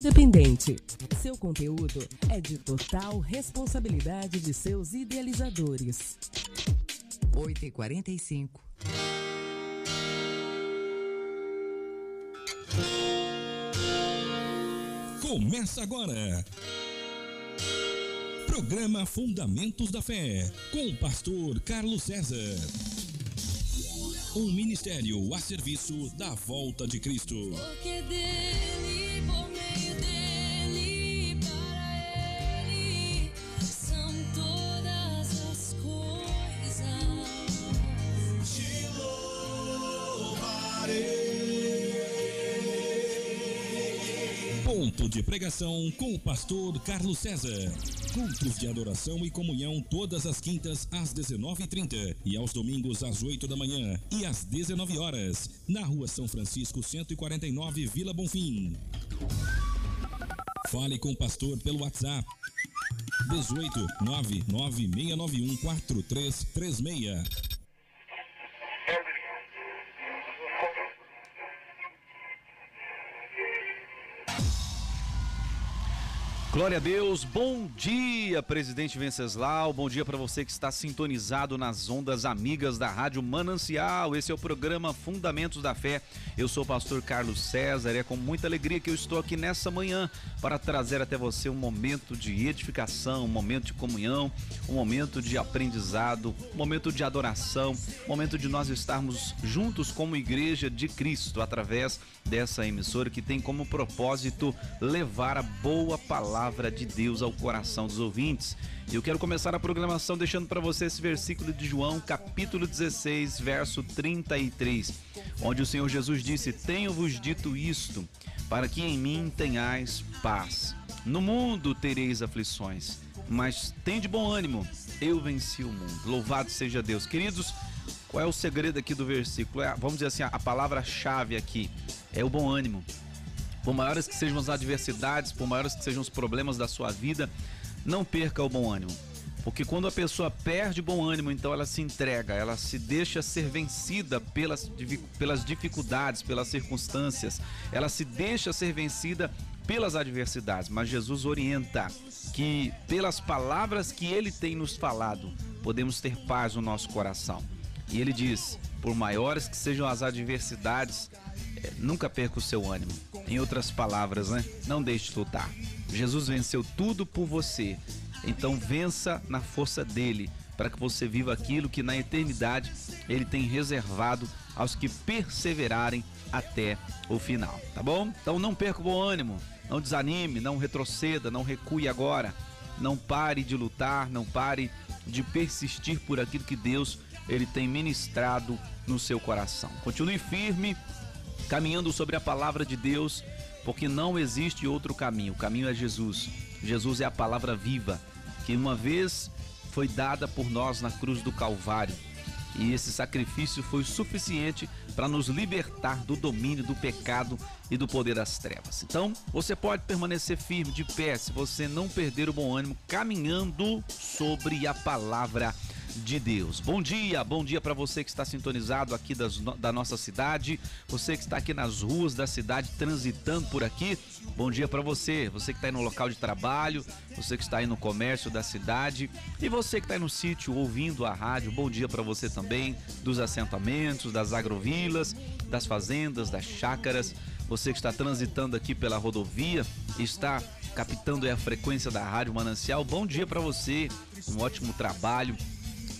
Independente. Seu conteúdo é de total responsabilidade de seus idealizadores. 8 e 45 Começa agora. Programa Fundamentos da Fé, com o pastor Carlos César. Um ministério a serviço da volta de Cristo. Porque dele, de pregação com o pastor Carlos César. Cultos de adoração e comunhão todas as quintas às 19h30 e aos domingos às 8 da manhã e às 19 horas na rua São Francisco 149, Vila Bonfim. Fale com o pastor pelo WhatsApp 18 99691 4336. Glória a Deus, bom dia, presidente Venceslau. Bom dia para você que está sintonizado nas ondas amigas da Rádio Manancial. Esse é o programa Fundamentos da Fé. Eu sou o pastor Carlos César e é com muita alegria que eu estou aqui nessa manhã para trazer até você um momento de edificação, um momento de comunhão, um momento de aprendizado, um momento de adoração, um momento de nós estarmos juntos como igreja de Cristo através dessa emissora que tem como propósito levar a boa palavra de Deus ao coração dos ouvintes. Eu quero começar a programação deixando para você esse versículo de João, capítulo 16, verso 33, onde o Senhor Jesus disse: Tenho-vos dito isto, para que em mim tenhais paz. No mundo tereis aflições, mas tem de bom ânimo, eu venci o mundo. Louvado seja Deus. Queridos, qual é o segredo aqui do versículo? É, vamos dizer assim, a palavra-chave aqui é o bom ânimo. Por maiores que sejam as adversidades, por maiores que sejam os problemas da sua vida, não perca o bom ânimo. Porque quando a pessoa perde bom ânimo, então ela se entrega, ela se deixa ser vencida pelas, pelas dificuldades, pelas circunstâncias, ela se deixa ser vencida pelas adversidades. Mas Jesus orienta que, pelas palavras que ele tem nos falado, podemos ter paz no nosso coração. E ele diz: por maiores que sejam as adversidades, é, nunca perca o seu ânimo. Em outras palavras, né? Não deixe de lutar. Jesus venceu tudo por você. Então vença na força dele, para que você viva aquilo que na eternidade ele tem reservado aos que perseverarem até o final, tá bom? Então não perca o bom ânimo, não desanime, não retroceda, não recue agora. Não pare de lutar, não pare de persistir por aquilo que Deus ele tem ministrado no seu coração. Continue firme, caminhando sobre a palavra de Deus, porque não existe outro caminho. O caminho é Jesus. Jesus é a palavra viva, que uma vez foi dada por nós na cruz do Calvário. E esse sacrifício foi suficiente para nos libertar do domínio do pecado e do poder das trevas. Então, você pode permanecer firme de pé se você não perder o bom ânimo, caminhando sobre a palavra de Deus. Bom dia, bom dia para você que está sintonizado aqui das, da nossa cidade, você que está aqui nas ruas da cidade transitando por aqui. Bom dia para você, você que está aí no local de trabalho, você que está aí no comércio da cidade e você que está aí no sítio ouvindo a rádio. Bom dia para você também dos assentamentos, das agrovilas, das fazendas, das chácaras. Você que está transitando aqui pela rodovia, está captando a frequência da Rádio Manancial. Bom dia para você, um ótimo trabalho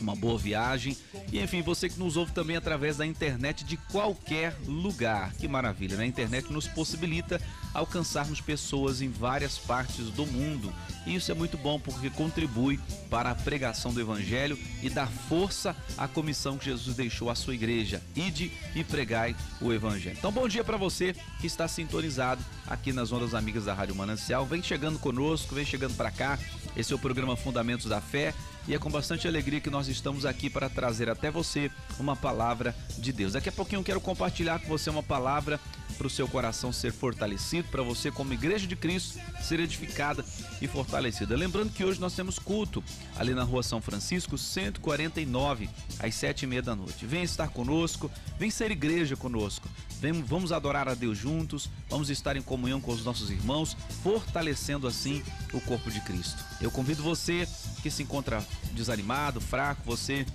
uma boa viagem. E enfim, você que nos ouve também através da internet de qualquer lugar. Que maravilha, né? A internet nos possibilita alcançarmos pessoas em várias partes do mundo. E isso é muito bom porque contribui para a pregação do evangelho e dá força à comissão que Jesus deixou à sua igreja. Ide e pregai o evangelho. Então, bom dia para você que está sintonizado aqui nas ondas amigas da Rádio Manancial. Vem chegando conosco, vem chegando para cá. Esse é o programa Fundamentos da Fé e é com bastante alegria que nós estamos aqui para trazer até você uma palavra de Deus. Daqui a pouquinho eu quero compartilhar com você uma palavra para o seu coração ser fortalecido, para você, como igreja de Cristo, ser edificada e fortalecida. Lembrando que hoje nós temos culto ali na rua São Francisco, 149, às sete e meia da noite. Vem estar conosco, vem ser igreja conosco. Vamos adorar a Deus juntos, vamos estar em comunhão com os nossos irmãos, fortalecendo assim o corpo de Cristo. Eu convido você que se encontra desanimado, fraco, você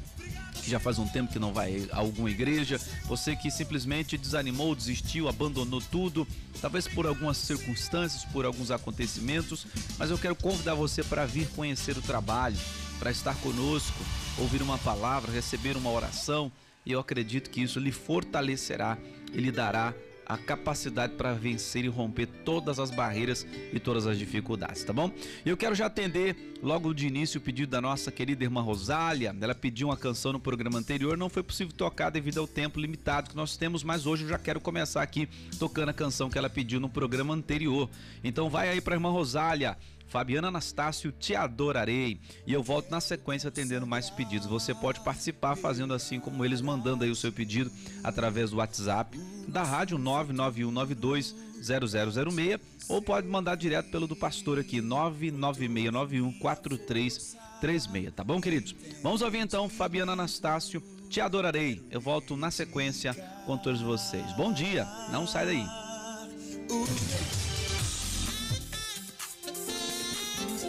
que já faz um tempo que não vai a alguma igreja, você que simplesmente desanimou, desistiu, abandonou tudo, talvez por algumas circunstâncias, por alguns acontecimentos, mas eu quero convidar você para vir conhecer o trabalho, para estar conosco, ouvir uma palavra, receber uma oração, e eu acredito que isso lhe fortalecerá e lhe dará a capacidade para vencer e romper todas as barreiras e todas as dificuldades, tá bom? Eu quero já atender logo de início o pedido da nossa querida irmã Rosália. Ela pediu uma canção no programa anterior, não foi possível tocar devido ao tempo limitado que nós temos, mas hoje eu já quero começar aqui tocando a canção que ela pediu no programa anterior. Então vai aí para irmã Rosália. Fabiana Anastácio, te adorarei. E eu volto na sequência atendendo mais pedidos. Você pode participar fazendo assim como eles, mandando aí o seu pedido através do WhatsApp da rádio 99192 0006 ou pode mandar direto pelo do pastor aqui 99691 4336, tá bom, queridos? Vamos ouvir então Fabiana Anastácio, te adorarei. Eu volto na sequência com todos vocês. Bom dia, não sai daí.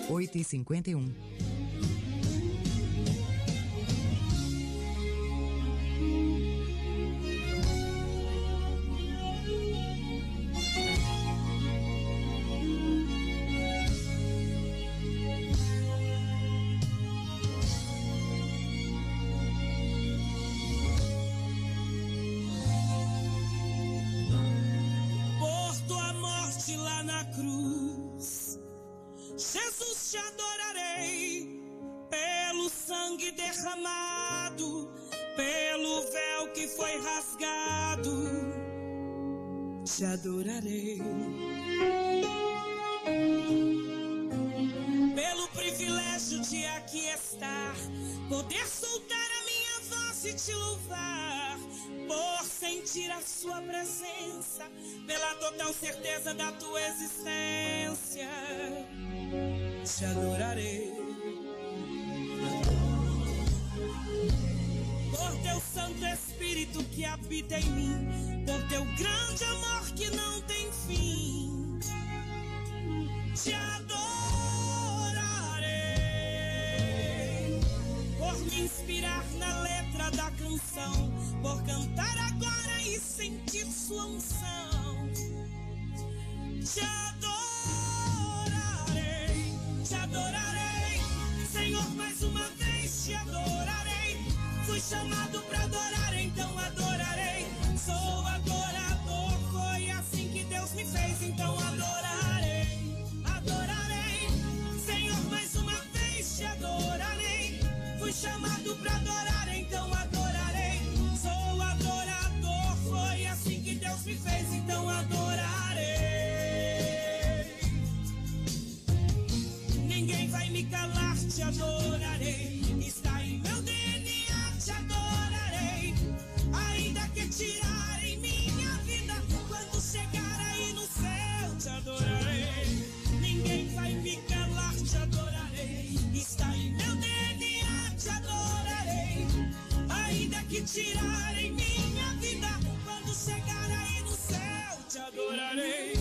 8 e 51. Te louvar, por sentir a sua presença, pela total certeza da tua existência. Te adorarei. Por teu Santo Espírito que habita em mim, por teu grande amor que não tem fim, te adorarei. Por me inspirar na letra da canção, por cantar agora e sentir sua unção, te adorarei, te adorarei, Senhor, mais uma vez te adorarei. Fui chamado te adorarei. Está em meu DNA, te adorarei. Ainda que tirarem minha vida, quando chegar aí no céu, te adorarei. Ninguém vai me calar, te adorarei. Está em meu DNA, te adorarei. Ainda que tirarem minha vida, quando chegar aí no céu, te adorarei.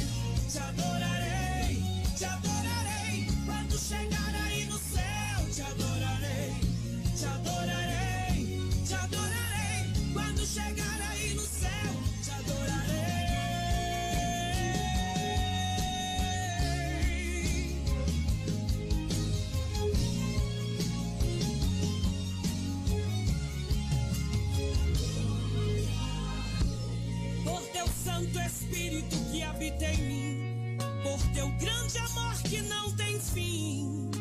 Habita em mim, por teu grande amor que não tem fim.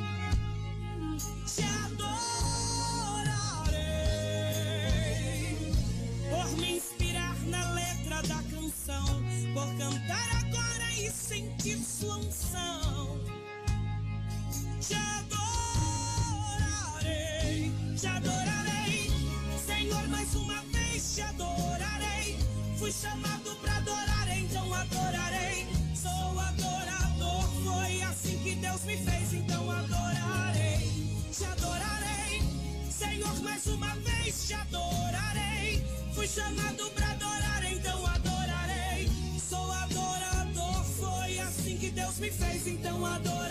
Fez, então adorarei.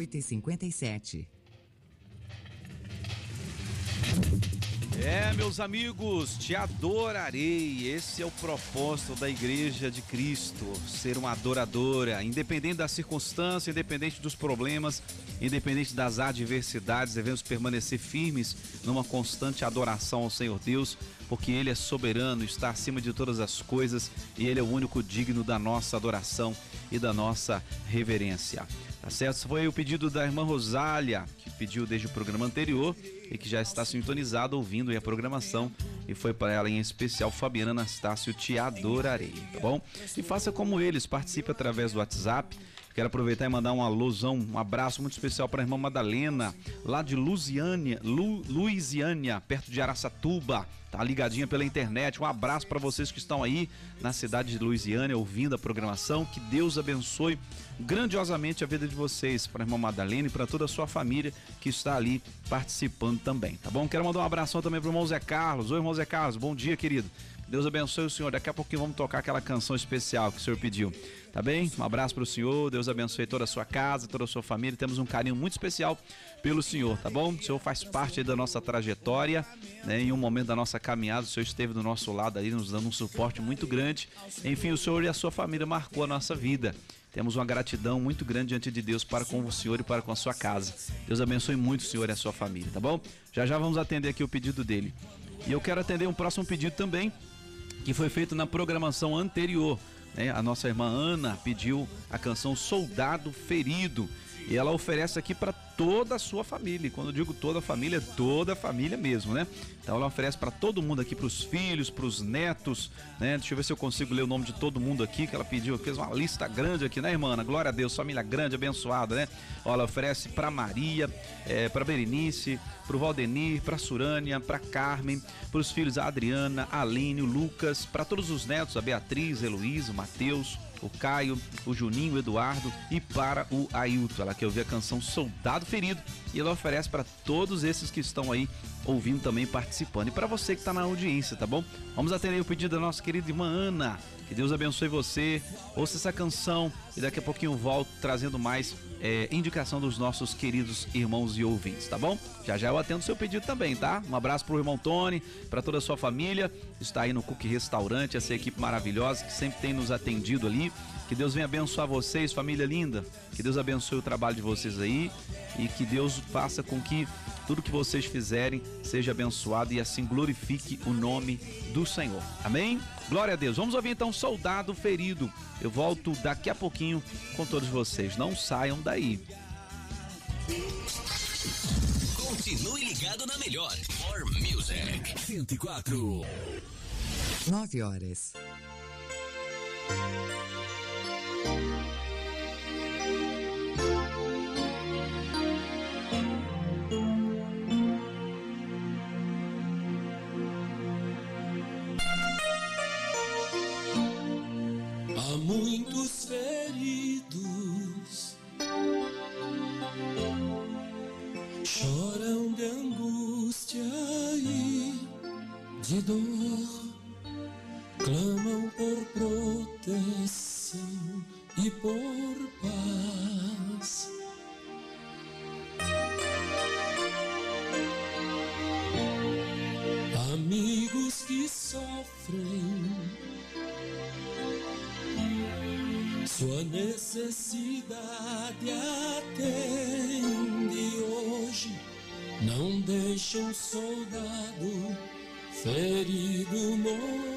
8h57. É, meus amigos, te adorarei. Esse é o propósito da Igreja de Cristo, ser uma adoradora, independente da circunstância, independente dos problemas, independente das adversidades, devemos permanecer firmes numa constante adoração ao Senhor Deus, porque Ele é soberano, está acima de todas as coisas e Ele é o único digno da nossa adoração e da nossa reverência. Tá certo? Esse foi o pedido da irmã Rosália, pediu desde o programa anterior e que já está sintonizado ouvindo a programação. E foi para ela em especial, Fabiana Anastácio, te adorarei, tá bom? E faça como eles, participe através do WhatsApp. Quero aproveitar e mandar um alusão, um abraço muito especial para a irmã Madalena, lá de Lusiânia, Lu, Luisiânia, perto de Araçatuba. Tá ligadinha pela internet. Um abraço para vocês que estão aí na cidade de Luisiânia ouvindo a programação. Que Deus abençoe grandiosamente a vida de vocês, para a irmã Madalena e para toda a sua família que está ali participando também, tá bom? Quero mandar um abração também para o irmão Zé Carlos. Oi, irmão Zé Carlos, bom dia, querido. Deus abençoe o senhor. Daqui a pouquinho vamos tocar aquela canção especial que o senhor pediu. Tá bem? Um abraço para o senhor. Deus abençoe toda a sua casa, toda a sua família. Temos um carinho muito especial pelo senhor, tá bom? O senhor faz parte da nossa trajetória, né? Em um momento da nossa caminhada, o senhor esteve do nosso lado aí, nos dando um suporte muito grande. Enfim, o senhor e a sua família marcou a nossa vida. Temos uma gratidão muito grande diante de Deus para com o senhor e para com a sua casa. Deus abençoe muito o senhor e a sua família, tá bom? Já já vamos atender aqui o pedido dele. E eu quero atender um próximo pedido também, que foi feito na programação anterior. Né? A nossa irmã Ana pediu a canção Soldado Ferido. E ela oferece aqui para toda a sua família. E quando eu digo toda a família, toda a família mesmo, né? Então ela oferece para todo mundo aqui, para os filhos, para os netos, né? Deixa eu ver se eu consigo ler o nome de todo mundo aqui que ela pediu. Fez uma lista grande aqui, né, irmã? Glória a Deus, família grande, abençoada, né? Ela oferece para Maria, é, para Berenice, para o Valdenir, para Surânia, para Carmen, para os filhos a Adriana, a Aline, o Lucas, para todos os netos, a Beatriz, Heloísa, Matheus, o Caio, o Juninho, o Eduardo e para o Ailton. Ela quer ouvir a canção Soldado Ferido e ela oferece para todos esses que estão aí ouvindo também participando. E para você que está na audiência, tá bom? Vamos atender o pedido da nossa querida irmã Ana. Que Deus abençoe você. Ouça essa canção e daqui a pouquinho eu volto trazendo mais é, indicação dos nossos queridos irmãos e ouvintes, tá bom? Já já eu atendo seu pedido também, tá? Um abraço pro irmão Tony, para toda a sua família. Está aí no Cook Restaurante, essa equipe maravilhosa que sempre tem nos atendido ali. Que Deus venha abençoar vocês, família linda. Que Deus abençoe o trabalho de vocês aí e que Deus faça com que tudo que vocês fizerem seja abençoado e assim glorifique o nome do Senhor. Amém? Glória a Deus. Vamos ouvir então Soldado Ferido. Eu volto daqui a pouquinho com todos vocês. Não saiam daí. Continue ligado na melhor. For Music 104. 9 horas. muitos feridos choram de angústia e de dor, clamam por proteção e por paz. Necessidade atende hoje. Não deixa um soldado ferido morrer.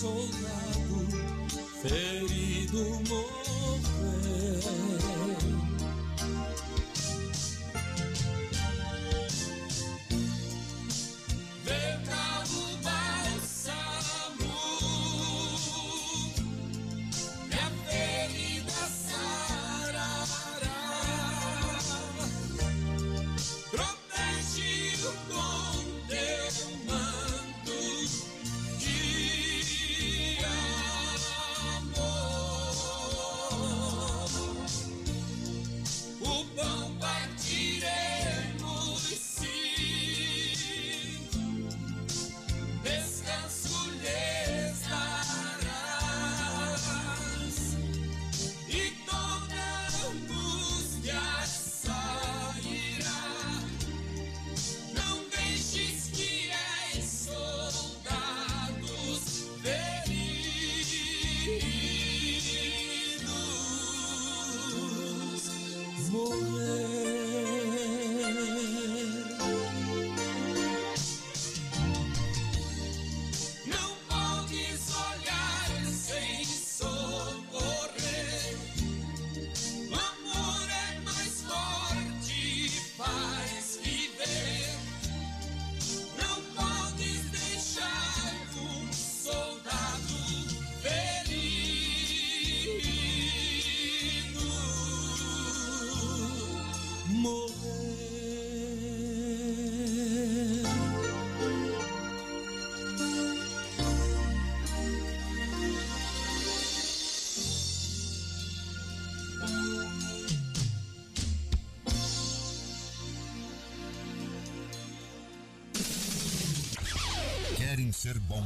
Soldado ferido morrer.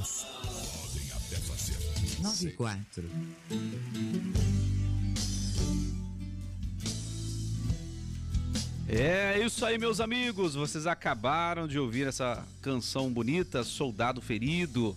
Bons? Podem até fazer. 94. É isso aí, meus amigos. Vocês acabaram de ouvir essa canção bonita, Soldado Ferido.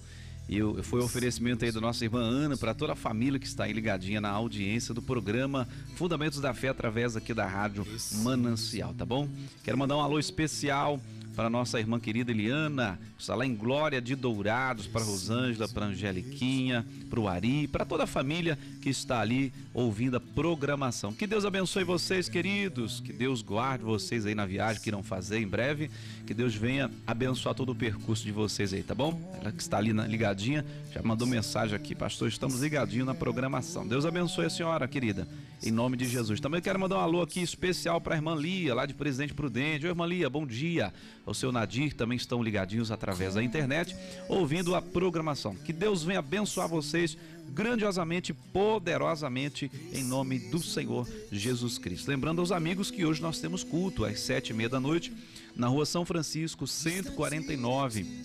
E foi o oferecimento aí da nossa irmã Ana para toda a família que está aí ligadinha na audiência do programa Fundamentos da Fé através aqui da rádio Manancial, tá bom? Quero mandar um alô especial para nossa irmã querida Eliana, está lá em Glória de Dourados, para Rosângela, para Angeliquinha, para o Ari, para toda a família que está ali ouvindo a programação. Que Deus abençoe vocês, queridos. Que Deus guarde vocês aí na viagem que irão fazer em breve. Que Deus venha abençoar todo o percurso de vocês aí, tá bom? Ela que está ali na- ligadinha, já mandou mensagem aqui, pastor. Estamos ligadinhos na programação. Deus abençoe a senhora, querida. Em nome de Jesus. Também quero mandar um alô aqui especial para a irmã Lia, lá de Presidente Prudente. Oi, irmã Lia, bom dia. o seu Nadir também estão ligadinhos através da internet, ouvindo a programação. Que Deus venha abençoar vocês grandiosamente, poderosamente, em nome do Senhor Jesus Cristo. Lembrando aos amigos que hoje nós temos culto às sete e meia da noite, na rua São Francisco, 149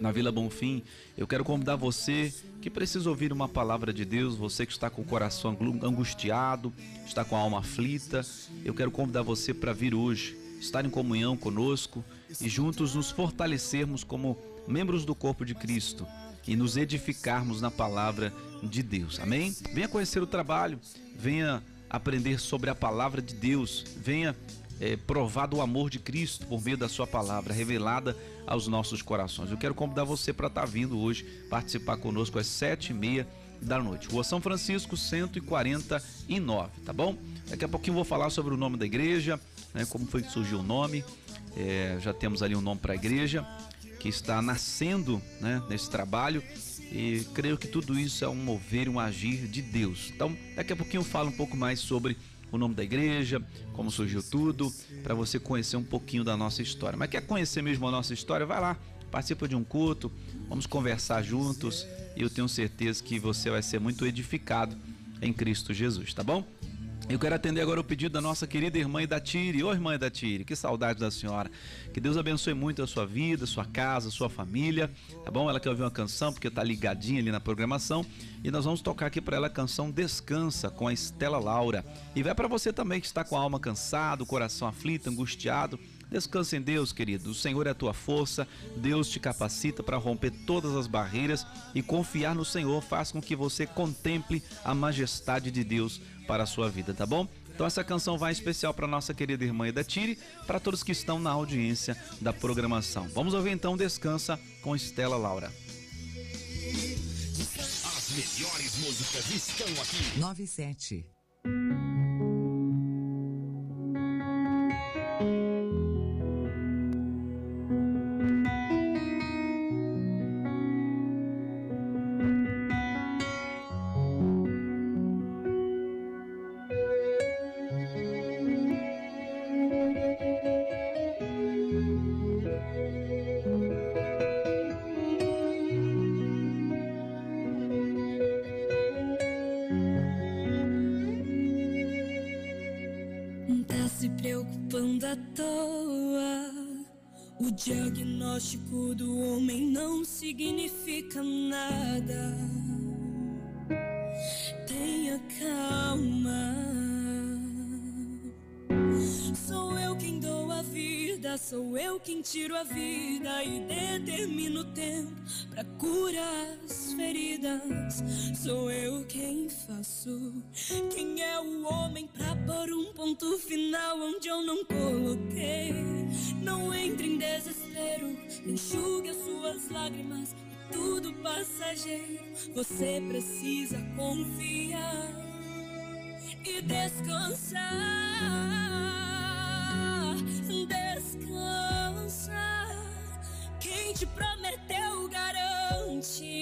na Vila Bonfim. Eu quero convidar você que precisa ouvir uma palavra de Deus, você que está com o coração angustiado, está com a alma aflita. Eu quero convidar você para vir hoje, estar em comunhão conosco e juntos nos fortalecermos como membros do corpo de Cristo e nos edificarmos na palavra de Deus. Amém? Venha conhecer o trabalho, venha aprender sobre a palavra de Deus, venha é, provar do amor de Cristo por meio da sua palavra revelada aos nossos corações. Eu quero convidar você para estar vindo hoje participar conosco às sete e meia da noite. Rua São Francisco 149, tá bom? Daqui a pouquinho eu vou falar sobre o nome da igreja, né, como foi que surgiu o nome. É, já temos ali um nome para a igreja que está nascendo né, nesse trabalho e creio que tudo isso é um mover, um agir de Deus. Então, daqui a pouquinho eu falo um pouco mais sobre o nome da igreja, como surgiu tudo, para você conhecer um pouquinho da nossa história. Mas quer conhecer mesmo a nossa história? Vai lá, participa de um culto, vamos conversar juntos e eu tenho certeza que você vai ser muito edificado em Cristo Jesus, tá bom? Eu quero atender agora o pedido da nossa querida irmã Idatire. Ô irmã Idatire, que saudade da senhora. Que Deus abençoe muito a sua vida, sua casa, sua família. Tá bom? Ela quer ouvir uma canção porque tá ligadinha ali na programação. E nós vamos tocar aqui para ela a canção Descansa com a Estela Laura. E vai para você também que está com a alma cansada, o coração aflito, angustiado. Descansa em Deus, querido. O Senhor é a tua força. Deus te capacita para romper todas as barreiras e confiar no Senhor faz com que você contemple a majestade de Deus para a sua vida, tá bom? Então essa canção vai especial para nossa querida irmã Eda Tire, para todos que estão na audiência da programação. Vamos ouvir então Descansa com Estela Laura. As melhores músicas estão aqui. 97. Diagnóstico do homem não significa nada. Tenha calma. Sou eu quem dou a vida, sou eu quem tiro a vida e determino o tempo pra curar as feridas. Sou eu quem faço. Quem é o homem pra pôr um ponto final enxugue as suas lágrimas. É tudo passageiro. Você precisa confiar e descansar. Descansa. Quem te prometeu garante.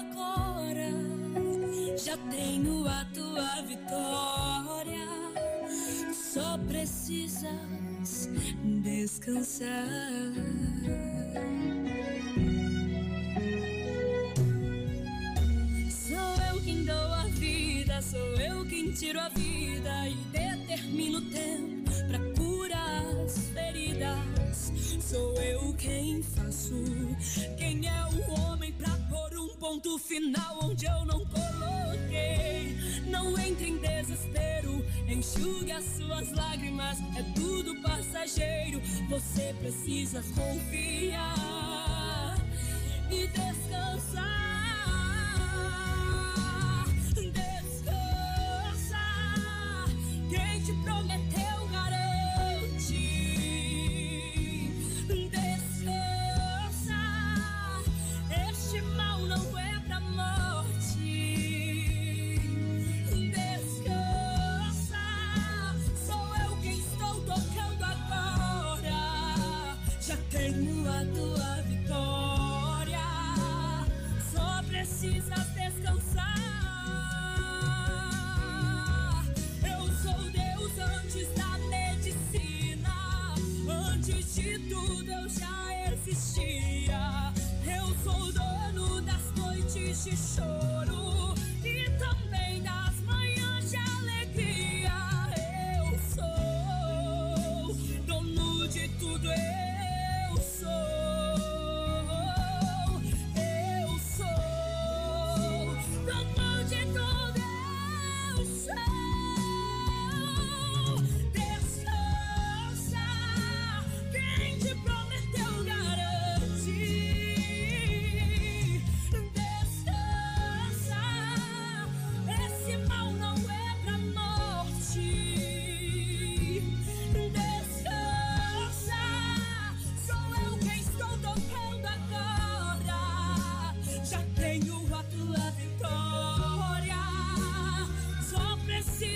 Agora. Já tenho a tua vitória. Só precisas descansar. Sou eu quem dou a vida, sou eu quem tiro a vida e determino o tempo pra curar as feridas. Sou eu quem faço. Quem é final onde eu não coloquei? Não entre em desespero, enxugue as suas lágrimas. É tudo passageiro. Você precisa confiar e descansar.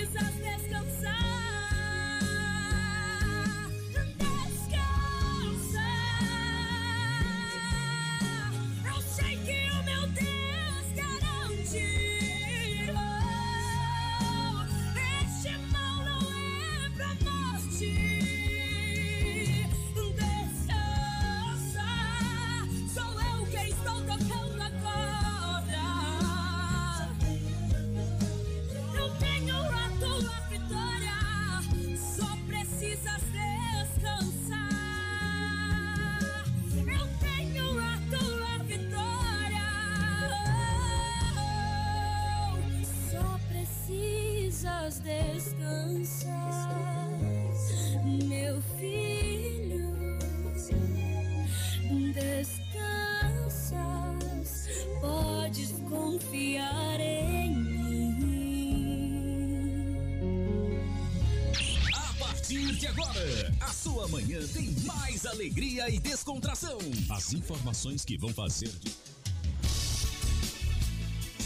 Jesus. Alegria e descontração. As informações que vão fazer de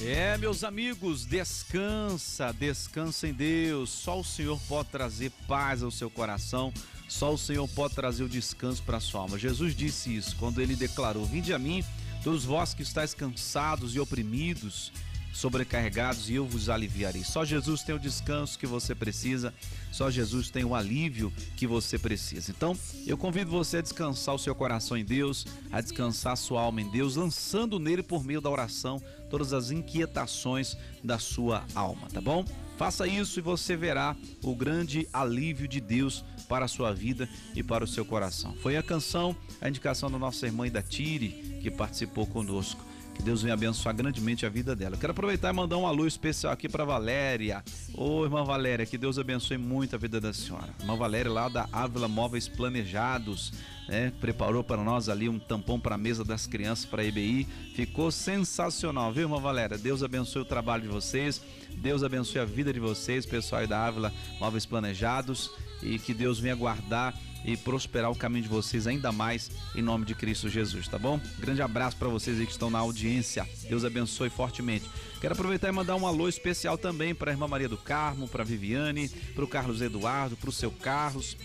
É, meus amigos, descansa, descansa em Deus. Só o Senhor pode trazer paz ao seu coração. Só o Senhor pode trazer o descanso para a sua alma. Jesus disse isso quando ele declarou: Vinde a mim, todos vós que estáis cansados e oprimidos, sobrecarregados, e eu vos aliviarei. Só Jesus tem o descanso que você precisa. Só Jesus tem o alívio que você precisa. Então, eu convido você a descansar o seu coração em Deus, a descansar a sua alma em Deus, lançando nele por meio da oração todas as inquietações da sua alma, tá bom? Faça isso e você verá o grande alívio de Deus para a sua vida e para o seu coração. Foi a canção, a indicação da nossa irmã da Tire, que participou conosco. Que Deus venha abençoar grandemente a vida dela. Eu quero aproveitar e mandar um alô especial aqui para Valéria. Ô, irmã Valéria, que Deus abençoe muito a vida da senhora. Irmã Valéria, lá da Ávila Móveis Planejados, né? Preparou para nós ali um tampão para a mesa das crianças para a EBI. Ficou sensacional, viu, irmã Valéria? Deus abençoe o trabalho de vocês. Deus abençoe a vida de vocês, pessoal aí da Ávila Móveis Planejados. E que Deus venha guardar e prosperar o caminho de vocês ainda mais em nome de Cristo Jesus, tá bom? Grande abraço para vocês aí que estão na audiência. Deus abençoe fortemente. Quero aproveitar e mandar um alô especial também para a irmã Maria do Carmo, para Viviane, para o Carlos Eduardo, para o seu Carlos,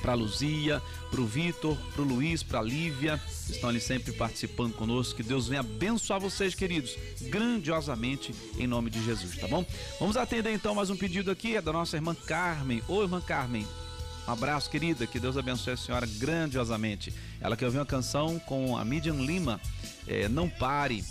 para Luzia, para o Vitor, para o Luiz, para a Lívia, que estão ali sempre participando conosco. Que Deus venha abençoar vocês, queridos, grandiosamente em nome de Jesus, tá bom? Vamos atender então mais um pedido aqui, é da nossa irmã Carmen. Ô, irmã Carmen, um abraço, querida. Que Deus abençoe a senhora grandiosamente. Ela quer ouvir uma canção com a Midian Lima, é, Não Pare.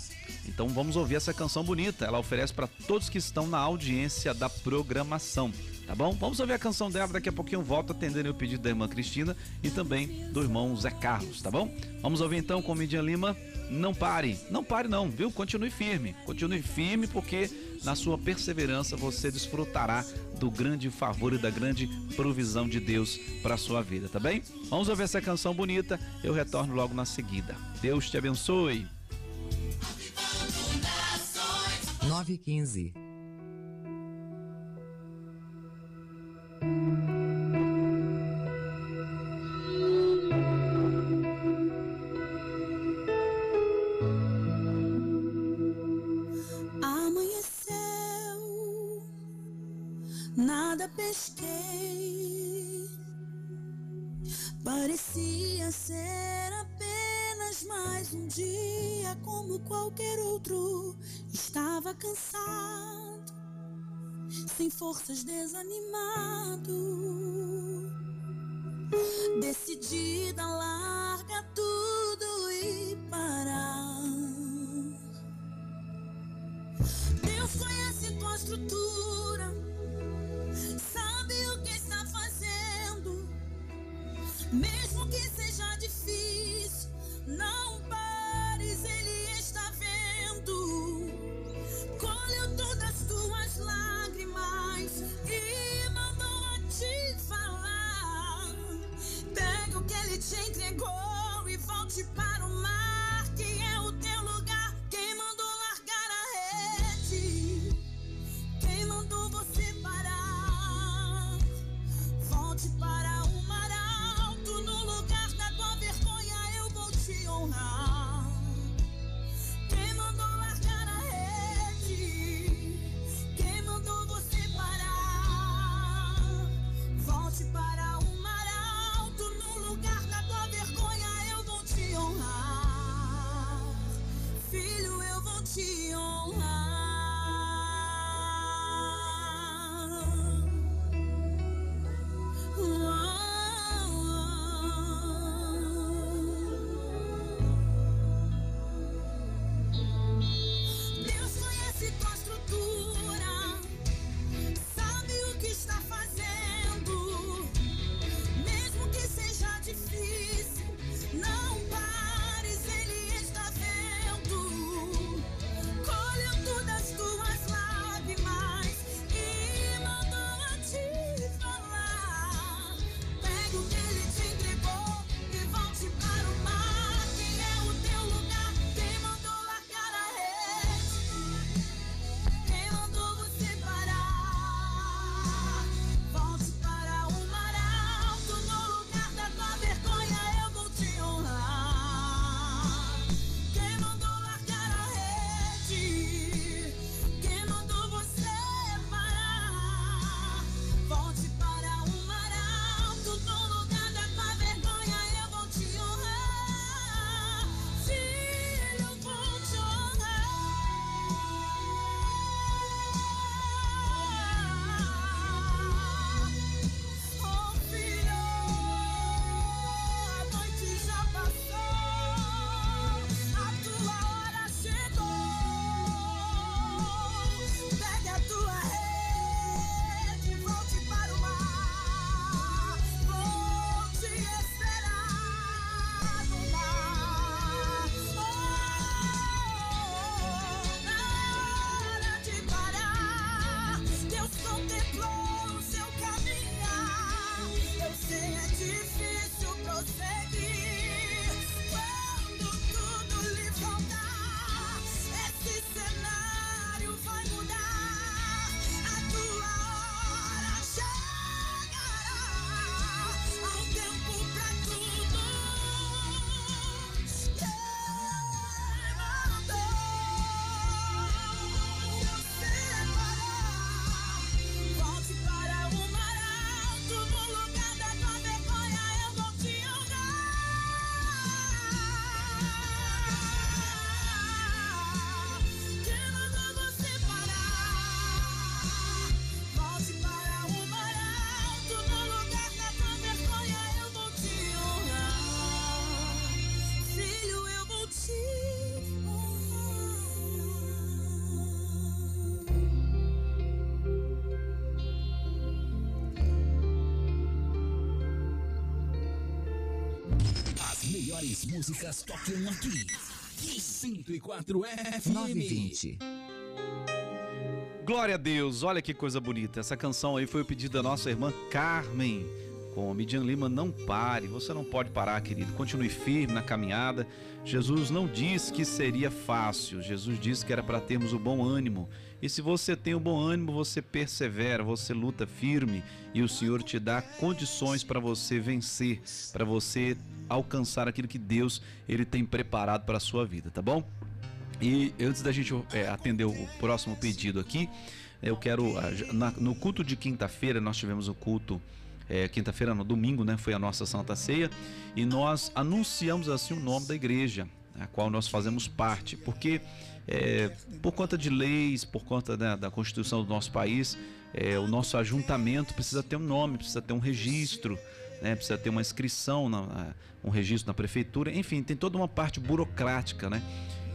Então vamos ouvir essa canção bonita. Ela oferece para todos que estão na audiência da programação. Tá bom? Vamos ouvir a canção dela. Daqui a pouquinho volto atendendo o pedido da irmã Cristina e também do irmão Zé Carlos, tá bom? Vamos ouvir então com Midian Lima. Não pare. Não pare, não, viu? Continue firme. Continue firme porque na sua perseverança você desfrutará do grande favor e da grande provisão de Deus para sua vida, tá bem? Vamos ouvir essa canção bonita, eu retorno logo na seguida. Deus te abençoe. 9 nada pesquei. Parecia ser apenas mais um dia como qualquer outro. Estava cansado, sem forças, desanimado. Decidida, larga tudo e parar. Deus conhece tua estrutura, shake and glorify you. Melhores músicas tocam aqui. 104 FM. 920. Glória a Deus, olha que coisa bonita. Essa canção aí foi o pedido da nossa irmã Carmen. Com Midian Lima, não pare, você não pode parar, querido. Continue firme na caminhada. Jesus não disse que seria fácil, Jesus disse que era para termos o bom ânimo. E se você tem o bom ânimo, você persevera, você luta firme e o Senhor te dá condições para você vencer, para você alcançar aquilo que Deus ele tem preparado para a sua vida, tá bom? E antes da gente é, atender o próximo pedido aqui, eu quero. na- no culto de quinta-feira, nós tivemos o culto. É, quinta-feira, no domingo, né? Foi a nossa Santa Ceia. E nós anunciamos assim o nome da igreja, a qual nós fazemos parte. Porque é, por conta de leis, por conta né, da Constituição do nosso país, é, o nosso ajuntamento precisa ter um nome, precisa ter um registro né, precisa ter uma inscrição, na- um registro na prefeitura, enfim, tem toda uma parte burocrática, né?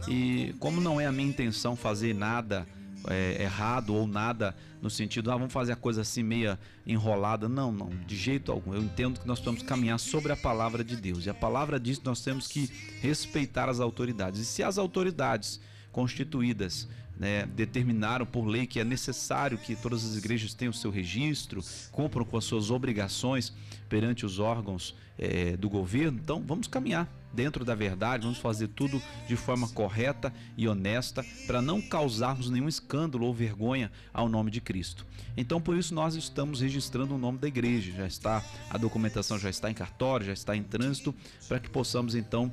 E como não é a minha intenção fazer nada é, errado ou nada no sentido, ah, vamos fazer a coisa assim meia enrolada, não, não, de jeito algum. Eu entendo que nós precisamos caminhar sobre a palavra de Deus e a palavra diz que nós temos que respeitar as autoridades. E se as autoridades constituídas né, determinaram por lei que é necessário que todas as igrejas tenham seu registro, cumpram com as suas obrigações perante os órgãos eh, do governo. Então, vamos caminhar dentro da verdade, vamos fazer tudo de forma correta e honesta para não causarmos nenhum escândalo ou vergonha ao nome de Cristo. Então, por isso nós estamos registrando o nome da igreja. Já está a documentação já está em cartório, já está em trânsito para que possamos então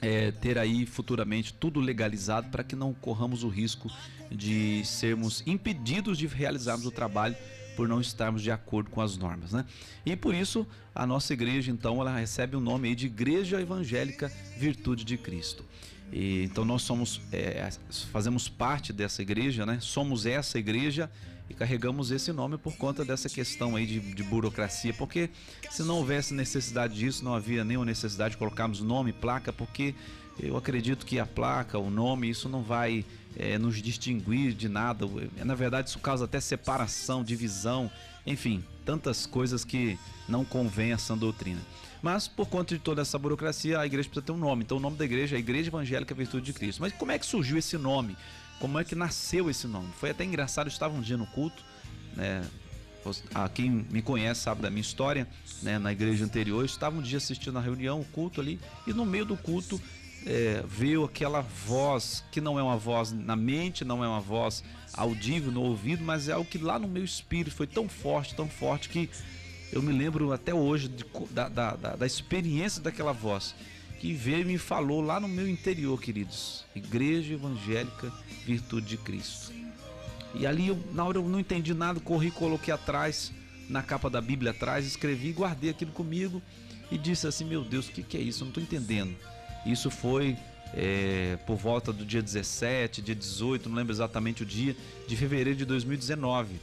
é, ter aí futuramente tudo legalizado para que não corramos o risco de sermos impedidos de realizarmos o trabalho por não estarmos de acordo com as normas, né? E por isso a nossa igreja então ela recebe o nome de Igreja Evangélica Virtude de Cristo. E, então nós somos é, fazemos parte dessa igreja, né? Somos essa igreja e carregamos esse nome por conta dessa questão aí de, de burocracia, porque se não houvesse necessidade disso, não havia nenhuma necessidade de colocarmos nome, placa, porque eu acredito que a placa, o nome, isso não vai é, nos distinguir de nada. Na verdade, isso causa até separação, divisão, enfim, tantas coisas que não convém a sã doutrina. Mas por conta de toda essa burocracia, a igreja precisa ter um nome. Então o nome da igreja é Igreja Evangélica Virtude de Cristo. Mas como é que surgiu esse nome? Como é que nasceu esse nome? Foi até engraçado, eu estava um dia no culto, né? A quem me conhece sabe da minha história, né? Na igreja anterior, eu estava um dia assistindo a reunião, o culto ali, e no meio do culto é, veio aquela voz que não é uma voz na mente, não é uma voz audível no ouvido, mas é algo que lá no meu espírito foi tão forte, tão forte que eu me lembro até hoje de, da, da, da, experiência daquela voz que veio e me falou lá no meu interior, queridos. Igreja Evangélica Virtude de Cristo. E ali, eu, na hora eu não entendi nada, corri, coloquei atrás, na capa da Bíblia atrás, escrevi, guardei aquilo comigo e disse assim: Meu Deus, o que, que é isso? Eu não estou entendendo. Isso foi é, por volta do dia 17, dia 18, não lembro exatamente o dia, de fevereiro de 2019,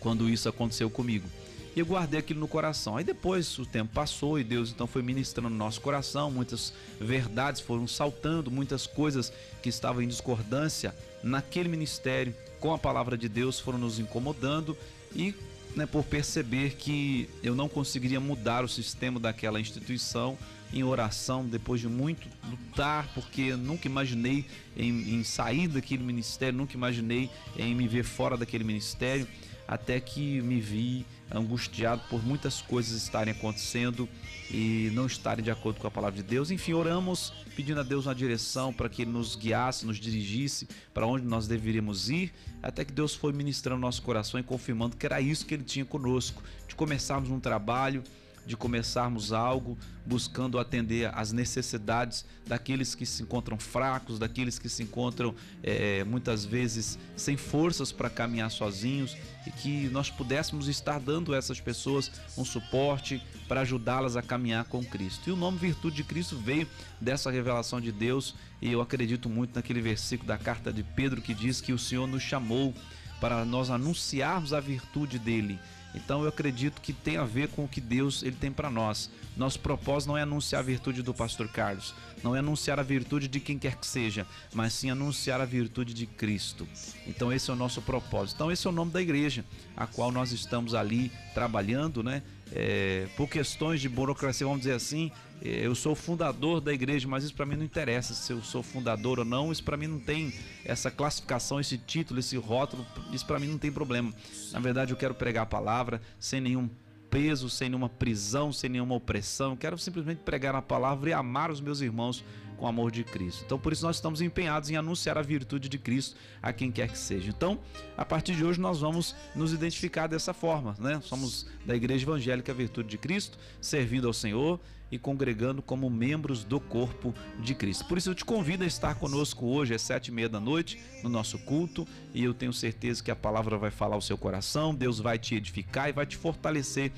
quando isso aconteceu comigo. E eu guardei aquilo no coração. Aí depois o tempo passou e Deus então foi ministrando no nosso coração, muitas verdades foram saltando, muitas coisas que estavam em discordância naquele ministério com a palavra de Deus foram nos incomodando e né, por perceber que eu não conseguiria mudar o sistema daquela instituição em oração, depois de muito lutar, porque nunca imaginei em, em sair daquele ministério, nunca imaginei em me ver fora daquele ministério, até que me vi angustiado por muitas coisas estarem acontecendo e não estarem de acordo com a palavra de Deus. Enfim, oramos pedindo a Deus uma direção para que Ele nos guiasse, nos dirigisse para onde nós deveríamos ir, até que Deus foi ministrando nosso coração e confirmando que era isso que Ele tinha conosco, de começarmos um trabalho, de começarmos algo buscando atender às necessidades daqueles que se encontram fracos, daqueles que se encontram é, muitas vezes sem forças para caminhar sozinhos e que nós pudéssemos estar dando a essas pessoas um suporte para ajudá-las a caminhar com Cristo. E o nome Virtude de Cristo veio dessa revelação de Deus e eu acredito muito naquele versículo da carta de Pedro que diz que o Senhor nos chamou para nós anunciarmos a virtude dele. Então eu acredito que tem a ver com o que Deus ele tem para nós. Nosso propósito não é anunciar a virtude do pastor Carlos, não é anunciar a virtude de quem quer que seja, mas sim anunciar a virtude de Cristo. Então esse é o nosso propósito. Então esse é o nome da igreja, a qual nós estamos ali trabalhando, né? é, por questões de burocracia, vamos dizer assim, eu sou fundador da igreja, mas isso para mim não interessa se eu sou fundador ou não. Isso para mim não tem essa classificação, esse título, esse rótulo. Isso para mim não tem problema. Na verdade, eu quero pregar a palavra sem nenhum peso, sem nenhuma prisão, sem nenhuma opressão. Eu quero simplesmente pregar a palavra e amar os meus irmãos com o amor de Cristo. Então, por isso, nós estamos empenhados em anunciar a virtude de Cristo a quem quer que seja. Então, a partir de hoje, nós vamos nos identificar dessa forma, né? Somos da Igreja Evangélica Virtude de Cristo, servindo ao Senhor e congregando como membros do corpo de Cristo. Por isso eu te convido a estar conosco hoje às sete e meia da noite no nosso culto e eu tenho certeza que a palavra vai falar ao seu coração, Deus vai te edificar e vai te fortalecer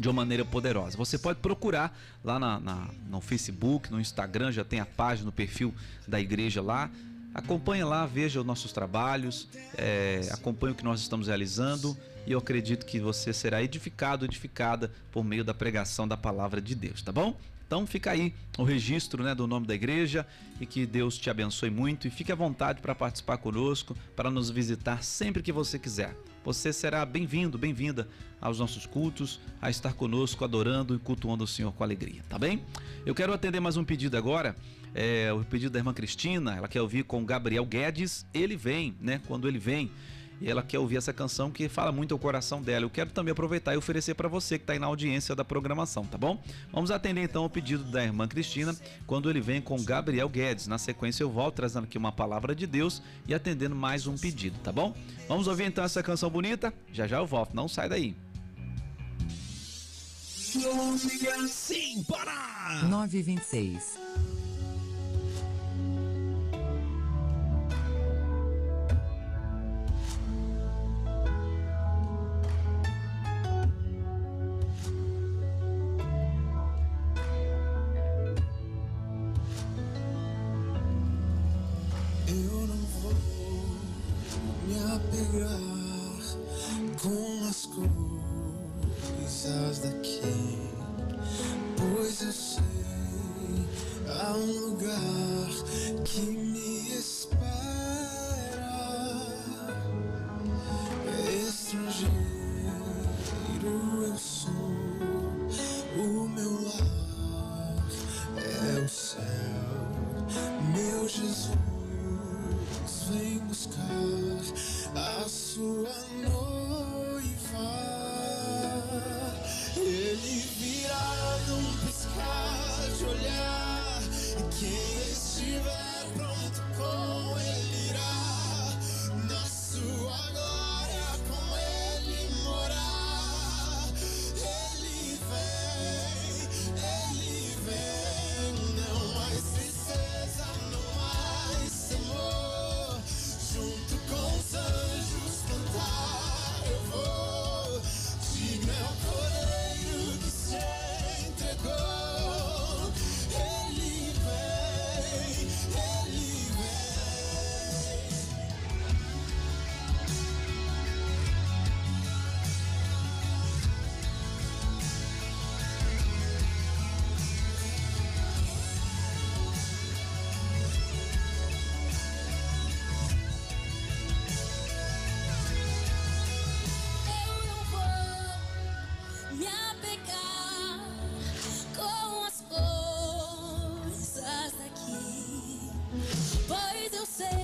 de uma maneira poderosa. Você pode procurar lá na, na, no Facebook, no Instagram, já tem a página, o perfil da igreja lá. Acompanhe lá, veja os nossos trabalhos, é, acompanhe o que nós estamos realizando e eu acredito que você será edificado, edificada por meio da pregação da palavra de Deus, tá bom? Então fica aí o registro né, do nome da igreja e que Deus te abençoe muito e fique à vontade para participar conosco, para nos visitar sempre que você quiser. Você será bem-vindo, bem-vinda aos nossos cultos, a estar conosco adorando e cultuando o Senhor com alegria, tá bem? Eu quero atender mais um pedido agora, é, o pedido da irmã Cristina, ela quer ouvir com Gabriel Guedes, ele vem, né? Quando ele vem, e ela quer ouvir essa canção que fala muito ao coração dela. Eu quero também aproveitar e oferecer para você que está aí na audiência da programação, tá bom? Vamos atender então o pedido da irmã Cristina quando ele vem com Gabriel Guedes. Na sequência eu volto trazendo aqui uma palavra de Deus e atendendo mais um pedido, tá bom? Vamos ouvir então essa canção bonita? Já já eu volto, não sai daí. Sem parar! 9 pois eu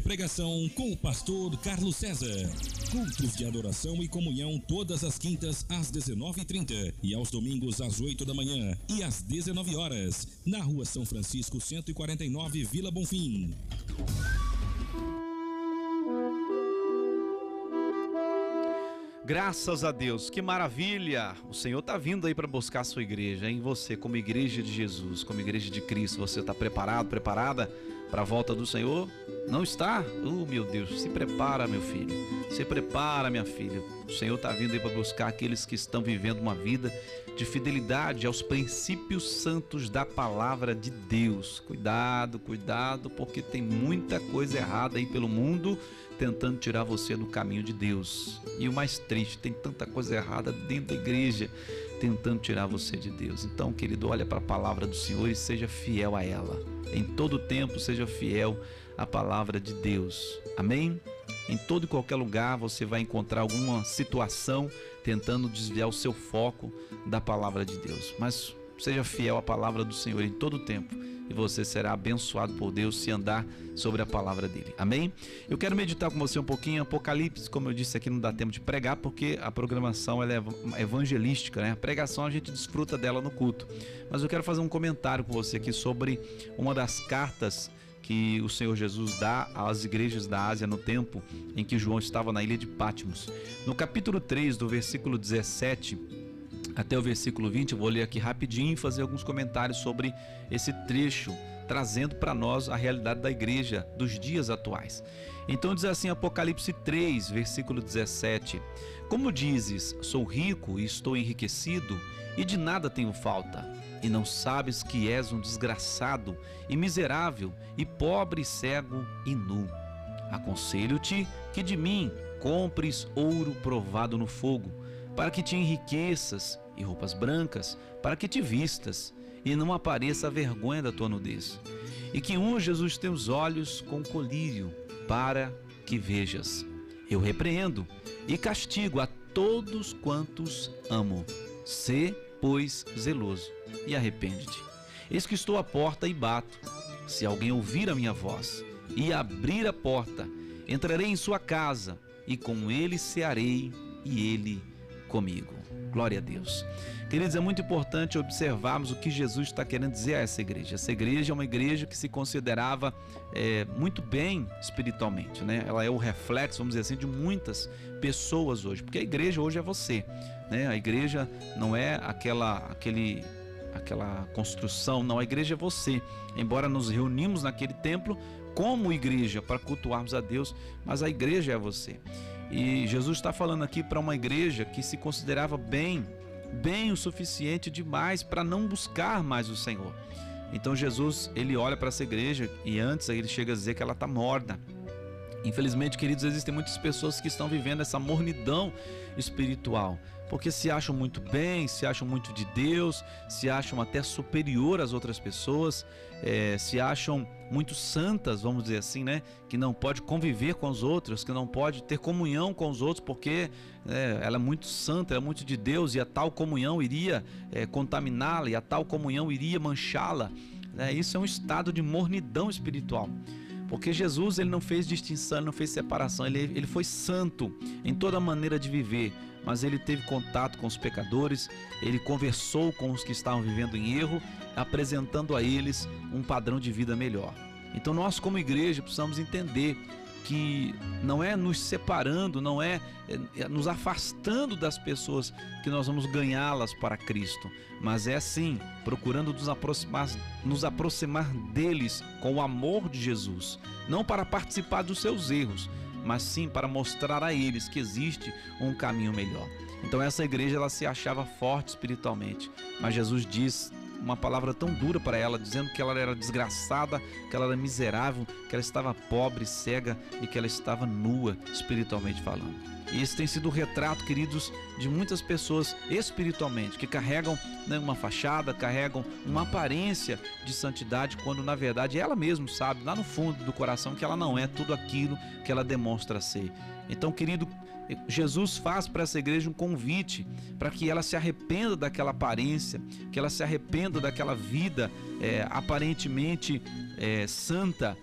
de pregação com o pastor Carlos César. Cultos de adoração e comunhão todas as quintas às 19h30 e aos domingos às 8 da manhã e às 19 horas na Rua São Francisco 149, Vila Bonfim. Graças a Deus, que maravilha! O Senhor está vindo aí para buscar a sua igreja, em você, como igreja de Jesus, como igreja de Cristo. Você está preparado, preparada para a volta do Senhor? Não está? Oh, meu Deus, se prepara, meu filho. Se prepara, minha filha. O Senhor está vindo aí para buscar aqueles que estão vivendo uma vida de fidelidade aos princípios santos da palavra de Deus. Cuidado, cuidado, porque tem muita coisa errada aí pelo mundo tentando tirar você do caminho de Deus. E o mais triste, tem tanta coisa errada dentro da igreja tentando tirar você de Deus. Então, querido, olha para a palavra do Senhor e seja fiel a ela. Em todo tempo, seja fiel à palavra de Deus. Amém? Em todo e qualquer lugar você vai encontrar alguma situação tentando desviar o seu foco da palavra de Deus. Mas seja fiel à palavra do Senhor em todo tempo e você será abençoado por Deus se andar sobre a palavra dele. Amém? Eu quero meditar com você um pouquinho Apocalipse, como eu disse aqui, não dá tempo de pregar porque a programação ela é evangelística, né? A pregação a gente desfruta dela no culto. Mas eu quero fazer um comentário com você aqui sobre uma das cartas que o Senhor Jesus dá às igrejas da Ásia no tempo em que João estava na ilha de Patmos. No capítulo 3, do versículo 17 até o versículo 20, eu vou ler aqui rapidinho e fazer alguns comentários sobre esse trecho, trazendo para nós a realidade da igreja dos dias atuais. Então diz assim Apocalipse 3, versículo 17: Como dizes, sou rico e estou enriquecido, e de nada tenho falta, e não sabes que és um desgraçado e miserável, e pobre, cego e nu. Aconselho-te que de mim compres ouro provado no fogo, para que te enriqueças, e roupas brancas, para que te vistas, e não apareça a vergonha da tua nudez. E que unjas os teus olhos com colírio, para que vejas. Eu repreendo e castigo a todos quantos amo. Sê, pois, zeloso e arrepende-te. Eis que estou à porta e bato. Se alguém ouvir a minha voz e abrir a porta, entrarei em sua casa e com ele cearei e ele comigo. Glória a Deus. Queridos, é muito importante observarmos o que Jesus está querendo dizer a essa igreja. Essa igreja é uma igreja que se considerava é, muito bem espiritualmente, né? Ela é o reflexo, vamos dizer assim, de muitas pessoas hoje, porque a igreja hoje é você, né? A igreja não é aquela, aquele, aquela construção, não. A igreja é você. Embora nos reunimos naquele templo como igreja para cultuarmos a Deus, mas a igreja é você. E Jesus está falando aqui para uma igreja que se considerava bem, bem o suficiente demais para não buscar mais o Senhor. Então Jesus, ele olha para essa igreja e antes ele chega a dizer que ela está morna. Infelizmente, queridos, existem muitas pessoas que estão vivendo essa mornidão espiritual, porque se acham muito bem, se acham muito de Deus, se acham até superior às outras pessoas, é, se acham muito santas, vamos dizer assim, né? Que não pode conviver com os outros, que não pode ter comunhão com os outros, porque é, ela é muito santa, ela é muito de Deus e a tal comunhão iria é, contaminá-la e a tal comunhão iria manchá-la. É, isso é um estado de mornidão espiritual. Porque Jesus ele não fez distinção, ele não fez separação, ele, ele foi santo em toda maneira de viver, mas ele teve contato com os pecadores, ele conversou com os que estavam vivendo em erro, apresentando a eles um padrão de vida melhor. Então nós como igreja precisamos entender que não é nos separando, não é, é nos afastando das pessoas que nós vamos ganhá-las para Cristo, mas é sim procurando nos aproximar, nos aproximar deles com o amor de Jesus, não para participar dos seus erros, mas sim para mostrar a eles que existe um caminho melhor. Então essa igreja ela se achava forte espiritualmente, mas Jesus diz uma palavra tão dura para ela, dizendo que ela era desgraçada, que ela era miserável, que ela estava pobre, cega e que ela estava nua, espiritualmente falando. E esse tem sido o retrato, queridos, de muitas pessoas espiritualmente, que carregam né, uma fachada, carregam uma aparência de santidade, quando na verdade ela mesma sabe, lá no fundo do coração, que ela não é tudo aquilo que ela demonstra ser. Então, querido, Jesus faz para essa igreja um convite para que ela se arrependa daquela aparência, que ela se arrependa daquela vida é, aparentemente é, santa,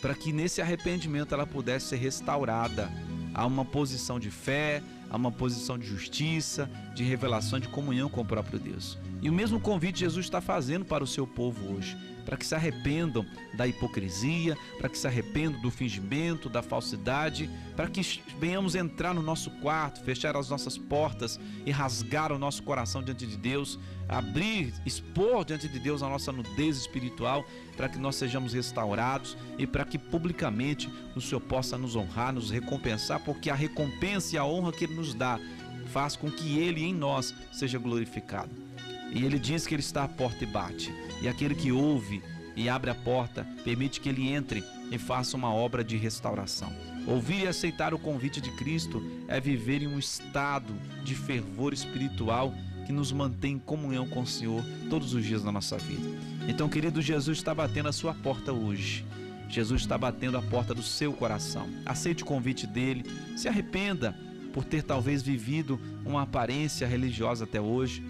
para que nesse arrependimento ela pudesse ser restaurada a uma posição de fé, a uma posição de justiça, de revelação, de comunhão com o próprio Deus. E o mesmo convite Jesus está fazendo para o seu povo hoje para que se arrependam da hipocrisia, para que se arrependam do fingimento, da falsidade, para que venhamos entrar no nosso quarto, fechar as nossas portas e rasgar o nosso coração diante de Deus, abrir, expor diante de Deus a nossa nudez espiritual, para que nós sejamos restaurados e para que publicamente o Senhor possa nos honrar, nos recompensar, porque a recompensa e a honra que Ele nos dá faz com que Ele em nós seja glorificado. E Ele diz que Ele está à porta e bate. E aquele que ouve e abre a porta, permite que ele entre e faça uma obra de restauração. Ouvir e aceitar o convite de Cristo é viver em um estado de fervor espiritual que nos mantém em comunhão com o Senhor todos os dias da nossa vida. Então, querido, Jesus está batendo a sua porta hoje. Jesus está batendo a porta do seu coração. Aceite o convite dele, se arrependa por ter talvez vivido uma aparência religiosa até hoje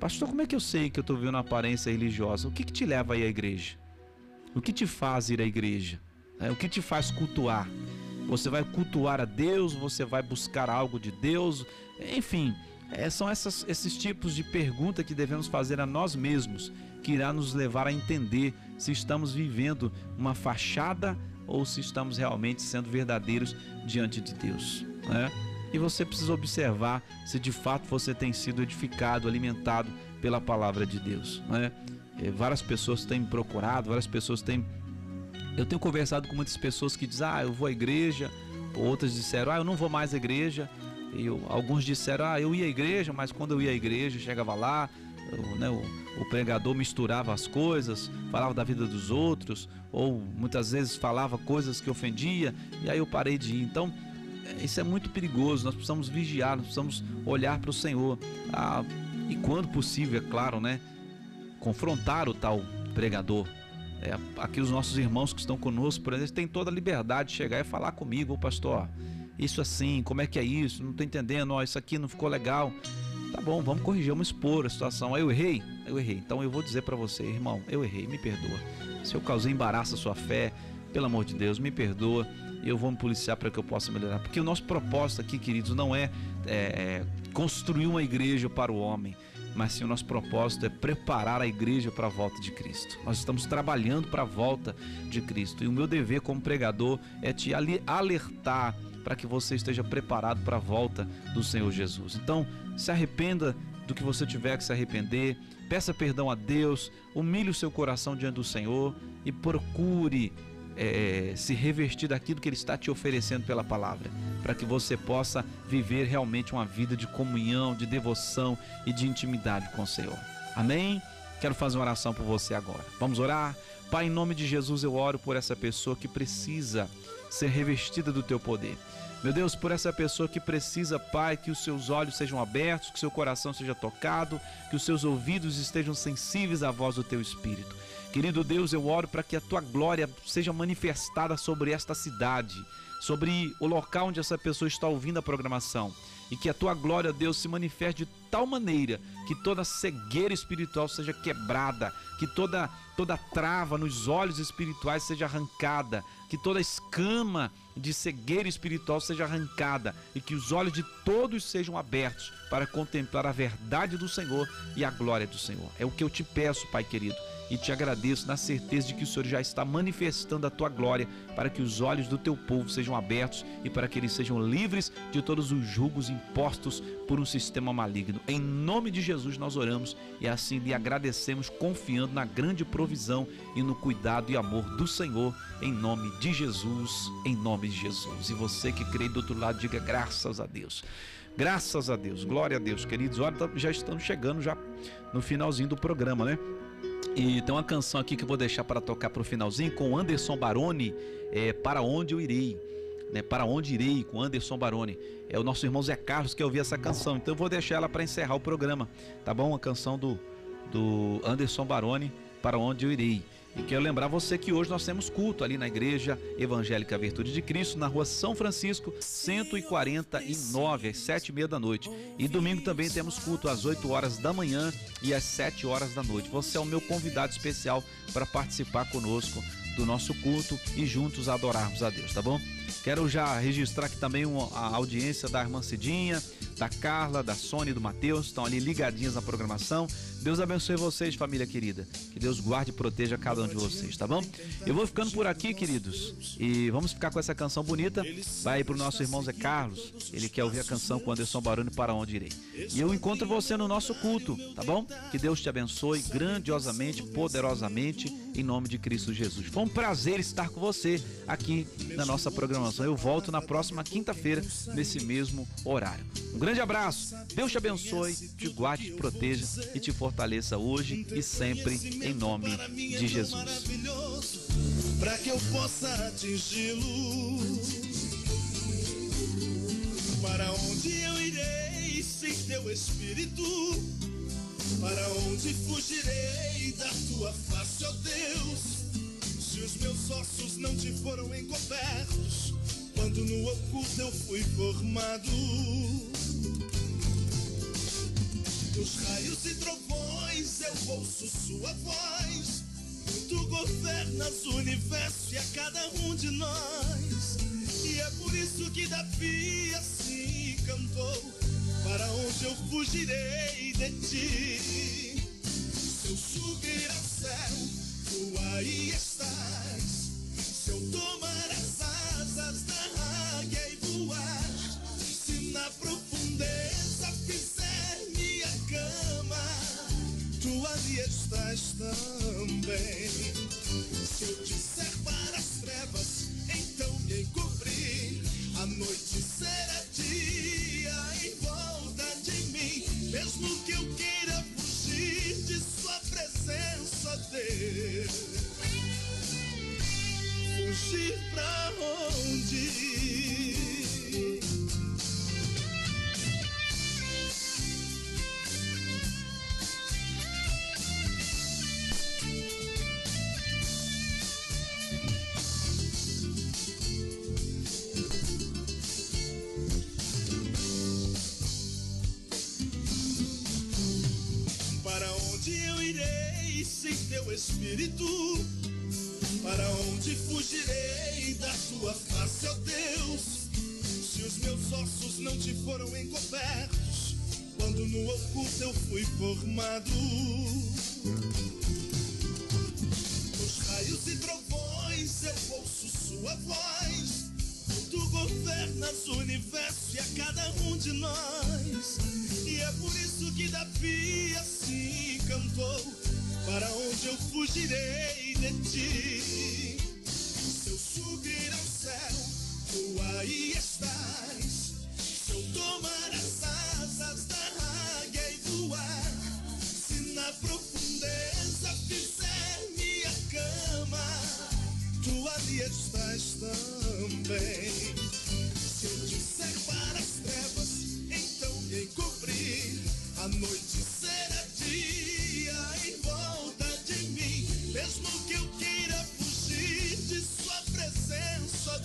Pastor, como é que eu sei que eu estou vivendo uma aparência religiosa? O que, que te leva a ir à igreja? O que te faz ir à igreja? É, o que te faz cultuar? Você vai cultuar a Deus? Você vai buscar algo de Deus? Enfim, é, são essas, esses tipos de pergunta que devemos fazer a nós mesmos, que irá nos levar a entender se estamos vivendo uma fachada ou se estamos realmente sendo verdadeiros diante de Deus. Né? E você precisa observar se de fato você tem sido edificado, alimentado pela palavra de Deus. Né? Várias pessoas têm me procurado, várias pessoas têm. Eu tenho conversado com muitas pessoas que dizem, ah, eu vou à igreja, outras disseram, ah, eu não vou mais à igreja. E eu, alguns disseram, ah, eu ia à igreja, mas quando eu ia à igreja, chegava lá, eu, né, o, o pregador misturava as coisas, falava da vida dos outros, ou muitas vezes falava coisas que ofendia, e aí eu parei de ir. Então, isso é muito perigoso. Nós precisamos vigiar, nós precisamos olhar para o Senhor. Ah, e quando possível, é claro, né? Confrontar o tal pregador. É, aqui os nossos irmãos que estão conosco, por exemplo, têm toda a liberdade de chegar e falar comigo, ô pastor, isso assim, como é que é isso? Não estou entendendo, ó, isso aqui não ficou legal. Tá bom, vamos corrigir, vamos expor a situação. Eu errei? Eu errei. Então eu vou dizer para você, irmão, eu errei, me perdoa. Se eu causei embaraço à sua fé, pelo amor de Deus, me perdoa eu vou me policiar para que eu possa melhorar. Porque o nosso propósito aqui, queridos, não é, é, é construir uma igreja para o homem, mas sim o nosso propósito é preparar a igreja para a volta de Cristo. Nós estamos trabalhando para a volta de Cristo e o meu dever como pregador é te alertar para que você esteja preparado para a volta do Senhor Jesus. Então, se arrependa do que você tiver que se arrepender, peça perdão a Deus, humilhe o seu coração diante do Senhor e procure é, se revestir daquilo que Ele está te oferecendo pela palavra, para que você possa viver realmente uma vida de comunhão, de devoção e de intimidade com o Senhor. Amém? Quero fazer uma oração por você agora. Vamos orar? Pai, em nome de Jesus, eu oro por essa pessoa que precisa ser revestida do teu poder. Meu Deus, por essa pessoa que precisa, Pai, que os seus olhos sejam abertos, que seu coração seja tocado, que os seus ouvidos estejam sensíveis à voz do teu Espírito. Querido Deus, eu oro para que a tua glória seja manifestada sobre esta cidade, sobre o local onde essa pessoa está ouvindo a programação. E que a tua glória, Deus, se manifeste de tal maneira que toda cegueira espiritual seja quebrada, que toda, toda trava nos olhos espirituais seja arrancada, que toda escama de cegueira espiritual seja arrancada e que os olhos de todos sejam abertos para contemplar a verdade do Senhor e a glória do Senhor. É o que eu te peço, Pai querido e te agradeço na certeza de que o Senhor já está manifestando a tua glória para que os olhos do teu povo sejam abertos e para que eles sejam livres de todos os julgos impostos por um sistema maligno. Em nome de Jesus nós oramos e assim lhe agradecemos, confiando na grande provisão e no cuidado e amor do Senhor, em nome de Jesus, em nome de Jesus. E você que crê do outro lado, diga graças a Deus. Graças a Deus, glória a Deus, queridos. Olha, já estamos chegando já no finalzinho do programa, né? E tem uma canção aqui que eu vou deixar para tocar para o finalzinho com Anderson Baroni, é, Para Onde Eu Irei. Né, para onde irei com Anderson Baroni. É o nosso irmão Zé Carlos que ouviu essa canção. Então eu vou deixar ela para encerrar o programa, tá bom? Uma canção do, do Anderson Baroni, Para Onde Eu Irei. E quero lembrar você que hoje nós temos culto ali na Igreja Evangélica Virtude de Cristo, na rua São Francisco, 149, às sete e meia da noite. E domingo também temos culto às 8 horas da manhã e às 7 horas da noite. Você é o meu convidado especial para participar conosco do nosso culto e juntos adorarmos a Deus, tá bom? Quero já registrar aqui também a audiência da irmã Cidinha, da Carla, da Sônia do Matheus, estão ali ligadinhas na programação. Deus abençoe vocês, família querida. Que Deus guarde e proteja cada um de vocês, tá bom? Eu vou ficando por aqui, queridos, e vamos ficar com essa canção bonita. Vai aí pro nosso irmão Zé Carlos, ele quer ouvir a canção com Anderson Baroni para onde irei. E eu encontro você no nosso culto, tá bom? Que Deus te abençoe grandiosamente, poderosamente, em nome de Cristo Jesus. Foi um prazer estar com você aqui na nossa programação. Eu volto na próxima quinta-feira, nesse mesmo horário. Um grande abraço, Deus te abençoe, te guarde, te proteja e te fortaleça hoje e sempre, em nome de Jesus. para que eu possa atingi-lo. Para onde eu irei sem teu espírito? Para onde fugirei da tua face, ó Deus? Se os meus ossos não te foram encobertos, quando no oculto eu fui formado. Dos raios e trovões eu ouço sua voz. Tu governas o universo e a cada um de nós. E é por isso que Davi assim cantou: Para onde eu fugirei de ti? Se eu subir ao céu, tu aí estás. Se eu tomar as asas da águia e voar, se na profundeza fizer minha cama, tu ali estás também. Se eu disser eu fui formado.